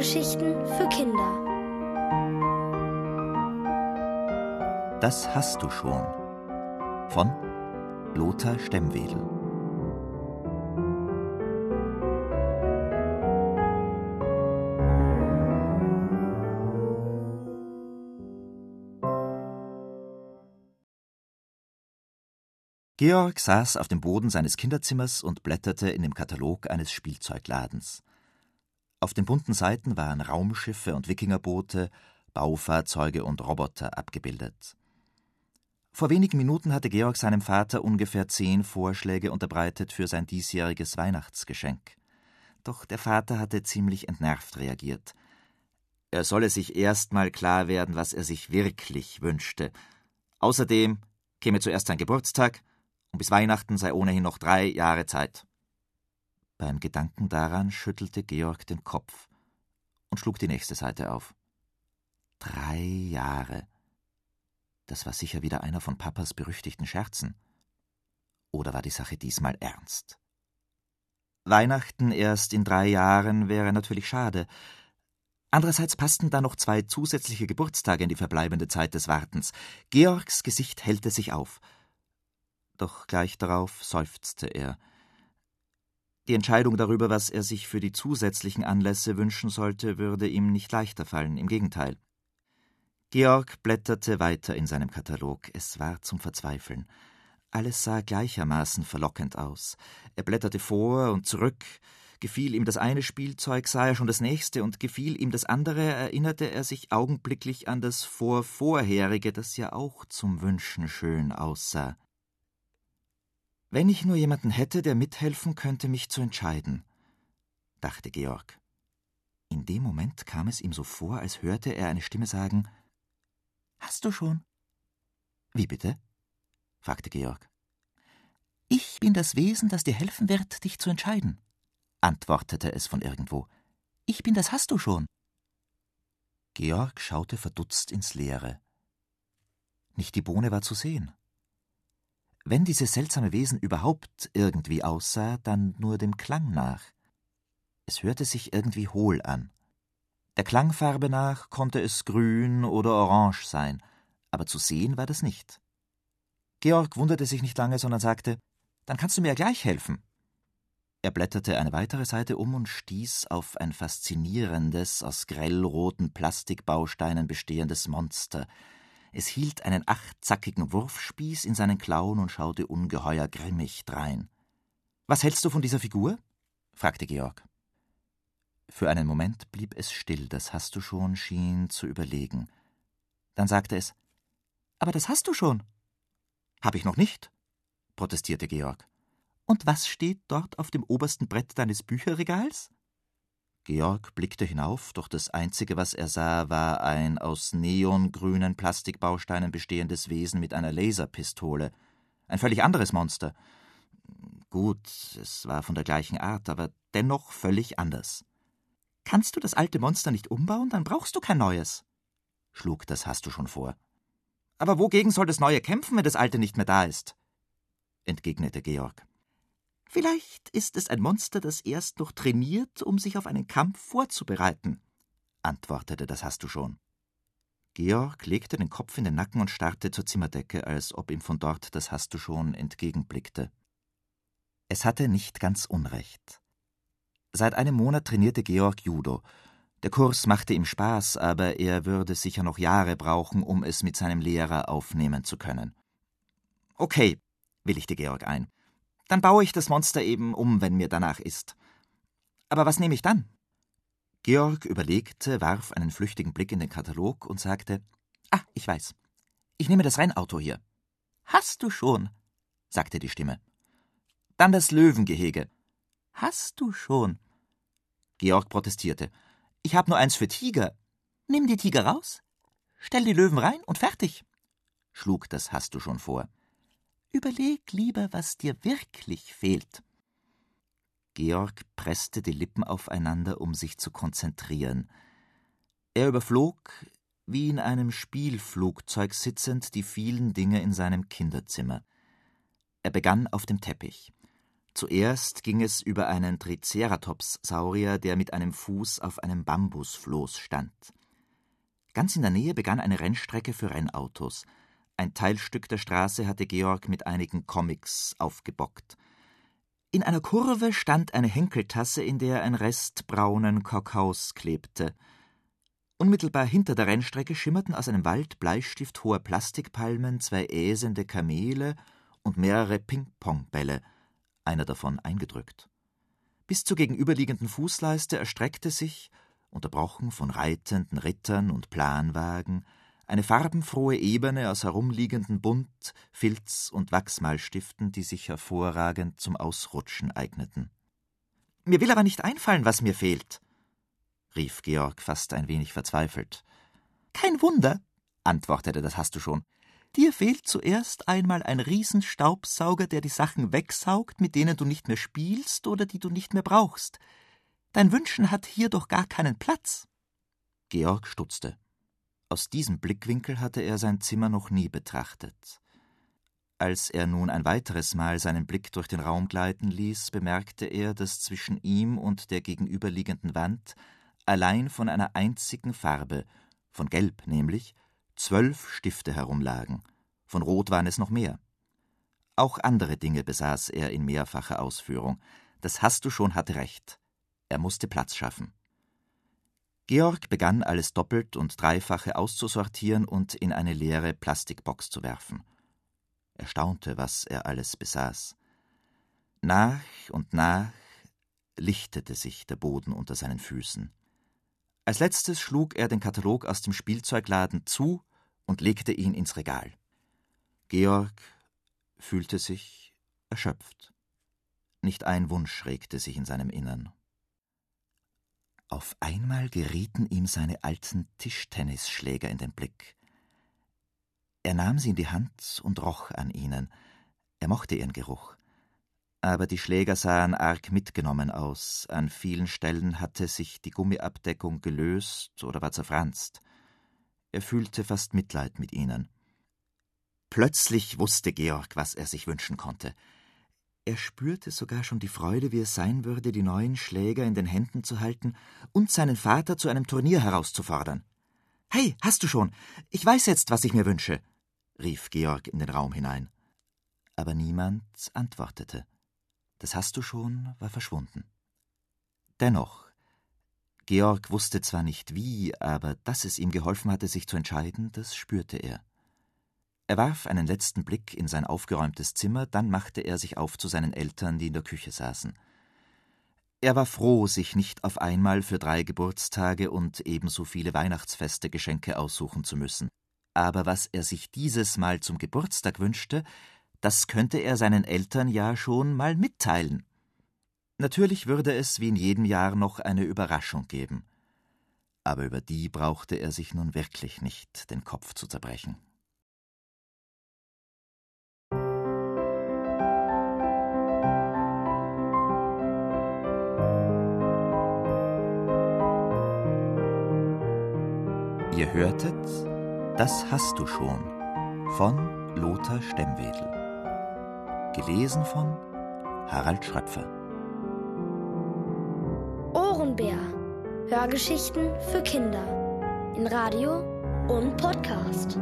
Hörgeschichten für Kinder. Das hast du schon. Von Lothar Stemmwedel. Georg saß auf dem Boden seines Kinderzimmers und blätterte in dem Katalog eines Spielzeugladens. Auf den bunten Seiten waren Raumschiffe und Wikingerboote, Baufahrzeuge und Roboter abgebildet. Vor wenigen Minuten hatte Georg seinem Vater ungefähr zehn Vorschläge unterbreitet für sein diesjähriges Weihnachtsgeschenk. Doch der Vater hatte ziemlich entnervt reagiert. Er solle sich erst mal klar werden, was er sich wirklich wünschte. Außerdem käme zuerst sein Geburtstag, und bis Weihnachten sei ohnehin noch drei Jahre Zeit. Beim Gedanken daran schüttelte Georg den Kopf und schlug die nächste Seite auf. Drei Jahre. Das war sicher wieder einer von Papas berüchtigten Scherzen. Oder war die Sache diesmal ernst? Weihnachten erst in drei Jahren wäre natürlich schade. Andererseits passten da noch zwei zusätzliche Geburtstage in die verbleibende Zeit des Wartens. Georgs Gesicht hellte sich auf doch gleich darauf seufzte er. Die Entscheidung darüber, was er sich für die zusätzlichen Anlässe wünschen sollte, würde ihm nicht leichter fallen, im Gegenteil. Georg blätterte weiter in seinem Katalog. Es war zum Verzweifeln. Alles sah gleichermaßen verlockend aus. Er blätterte vor und zurück. Gefiel ihm das eine Spielzeug, sah er schon das nächste, und gefiel ihm das andere, erinnerte er sich augenblicklich an das vorvorherige, das ja auch zum Wünschen schön aussah. Wenn ich nur jemanden hätte, der mithelfen könnte, mich zu entscheiden, dachte Georg. In dem Moment kam es ihm so vor, als hörte er eine Stimme sagen Hast du schon? Wie bitte? fragte Georg. Ich bin das Wesen, das dir helfen wird, dich zu entscheiden, antwortete es von irgendwo. Ich bin das Hast du schon. Georg schaute verdutzt ins Leere. Nicht die Bohne war zu sehen. Wenn dieses seltsame Wesen überhaupt irgendwie aussah, dann nur dem Klang nach. Es hörte sich irgendwie hohl an. Der Klangfarbe nach konnte es grün oder orange sein, aber zu sehen war das nicht. Georg wunderte sich nicht lange, sondern sagte Dann kannst du mir ja gleich helfen. Er blätterte eine weitere Seite um und stieß auf ein faszinierendes, aus grellroten Plastikbausteinen bestehendes Monster, es hielt einen achtzackigen Wurfspieß in seinen Klauen und schaute ungeheuer grimmig drein. Was hältst du von dieser Figur? fragte Georg. Für einen Moment blieb es still, das hast du schon, schien zu überlegen. Dann sagte es Aber das hast du schon. Hab ich noch nicht, protestierte Georg. Und was steht dort auf dem obersten Brett deines Bücherregals? Georg blickte hinauf, doch das Einzige, was er sah, war ein aus neongrünen Plastikbausteinen bestehendes Wesen mit einer Laserpistole. Ein völlig anderes Monster. Gut, es war von der gleichen Art, aber dennoch völlig anders. Kannst du das alte Monster nicht umbauen, dann brauchst du kein neues, schlug das hast du schon vor. Aber wogegen soll das neue kämpfen, wenn das alte nicht mehr da ist? entgegnete Georg. Vielleicht ist es ein Monster, das erst noch trainiert, um sich auf einen Kampf vorzubereiten, antwortete das hast du schon. Georg legte den Kopf in den Nacken und starrte zur Zimmerdecke, als ob ihm von dort das hast du schon entgegenblickte. Es hatte nicht ganz Unrecht. Seit einem Monat trainierte Georg Judo. Der Kurs machte ihm Spaß, aber er würde sicher noch Jahre brauchen, um es mit seinem Lehrer aufnehmen zu können. Okay, willigte Georg ein. Dann baue ich das Monster eben um, wenn mir danach ist. Aber was nehme ich dann? Georg überlegte, warf einen flüchtigen Blick in den Katalog und sagte: Ah, ich weiß. Ich nehme das Rennauto hier. Hast du schon, sagte die Stimme. Dann das Löwengehege. Hast du schon. Georg protestierte. Ich habe nur eins für Tiger. Nimm die Tiger raus, stell die Löwen rein und fertig, schlug das Hast du schon vor. Überleg lieber, was dir wirklich fehlt. Georg presste die Lippen aufeinander, um sich zu konzentrieren. Er überflog, wie in einem Spielflugzeug sitzend, die vielen Dinge in seinem Kinderzimmer. Er begann auf dem Teppich. Zuerst ging es über einen Triceratops-Saurier, der mit einem Fuß auf einem Bambusfloß stand. Ganz in der Nähe begann eine Rennstrecke für Rennautos. Ein Teilstück der Straße hatte Georg mit einigen Comics aufgebockt. In einer Kurve stand eine Henkeltasse, in der ein Rest braunen Kakaos klebte. Unmittelbar hinter der Rennstrecke schimmerten aus einem Wald bleistifthoher Plastikpalmen zwei äsende Kamele und mehrere Ping-Pong-Bälle, einer davon eingedrückt. Bis zur gegenüberliegenden Fußleiste erstreckte sich, unterbrochen von reitenden Rittern und Planwagen, eine farbenfrohe Ebene aus herumliegenden Bunt-, Filz- und Wachsmalstiften, die sich hervorragend zum Ausrutschen eigneten. Mir will aber nicht einfallen, was mir fehlt, rief Georg fast ein wenig verzweifelt. Kein Wunder, antwortete das hast du schon. Dir fehlt zuerst einmal ein Riesenstaubsauger, der die Sachen wegsaugt, mit denen du nicht mehr spielst oder die du nicht mehr brauchst. Dein Wünschen hat hier doch gar keinen Platz. Georg stutzte. Aus diesem Blickwinkel hatte er sein Zimmer noch nie betrachtet. Als er nun ein weiteres Mal seinen Blick durch den Raum gleiten ließ, bemerkte er, dass zwischen ihm und der gegenüberliegenden Wand allein von einer einzigen Farbe, von Gelb nämlich, zwölf Stifte herumlagen, von Rot waren es noch mehr. Auch andere Dinge besaß er in mehrfacher Ausführung. Das hast du schon hatte recht. Er musste Platz schaffen. Georg begann alles doppelt und dreifache auszusortieren und in eine leere Plastikbox zu werfen. Er staunte, was er alles besaß. Nach und nach lichtete sich der Boden unter seinen Füßen. Als letztes schlug er den Katalog aus dem Spielzeugladen zu und legte ihn ins Regal. Georg fühlte sich erschöpft. Nicht ein Wunsch regte sich in seinem Innern. Auf einmal gerieten ihm seine alten Tischtennisschläger in den Blick. Er nahm sie in die Hand und roch an ihnen. Er mochte ihren Geruch. Aber die Schläger sahen arg mitgenommen aus. An vielen Stellen hatte sich die Gummiabdeckung gelöst oder war zerfranst. Er fühlte fast Mitleid mit ihnen. Plötzlich wusste Georg, was er sich wünschen konnte. Er spürte sogar schon die Freude, wie es sein würde, die neuen Schläger in den Händen zu halten und seinen Vater zu einem Turnier herauszufordern. Hey, hast du schon? Ich weiß jetzt, was ich mir wünsche, rief Georg in den Raum hinein. Aber niemand antwortete. Das hast du schon war verschwunden. Dennoch, Georg wusste zwar nicht wie, aber dass es ihm geholfen hatte, sich zu entscheiden, das spürte er. Er warf einen letzten Blick in sein aufgeräumtes Zimmer, dann machte er sich auf zu seinen Eltern, die in der Küche saßen. Er war froh, sich nicht auf einmal für drei Geburtstage und ebenso viele Weihnachtsfeste Geschenke aussuchen zu müssen. Aber was er sich dieses Mal zum Geburtstag wünschte, das könnte er seinen Eltern ja schon mal mitteilen. Natürlich würde es wie in jedem Jahr noch eine Überraschung geben. Aber über die brauchte er sich nun wirklich nicht den Kopf zu zerbrechen. Ihr hörtet Das hast du schon von Lothar Stemmwedel. Gelesen von Harald Schröpfer. Ohrenbär. Hörgeschichten für Kinder. In Radio und Podcast.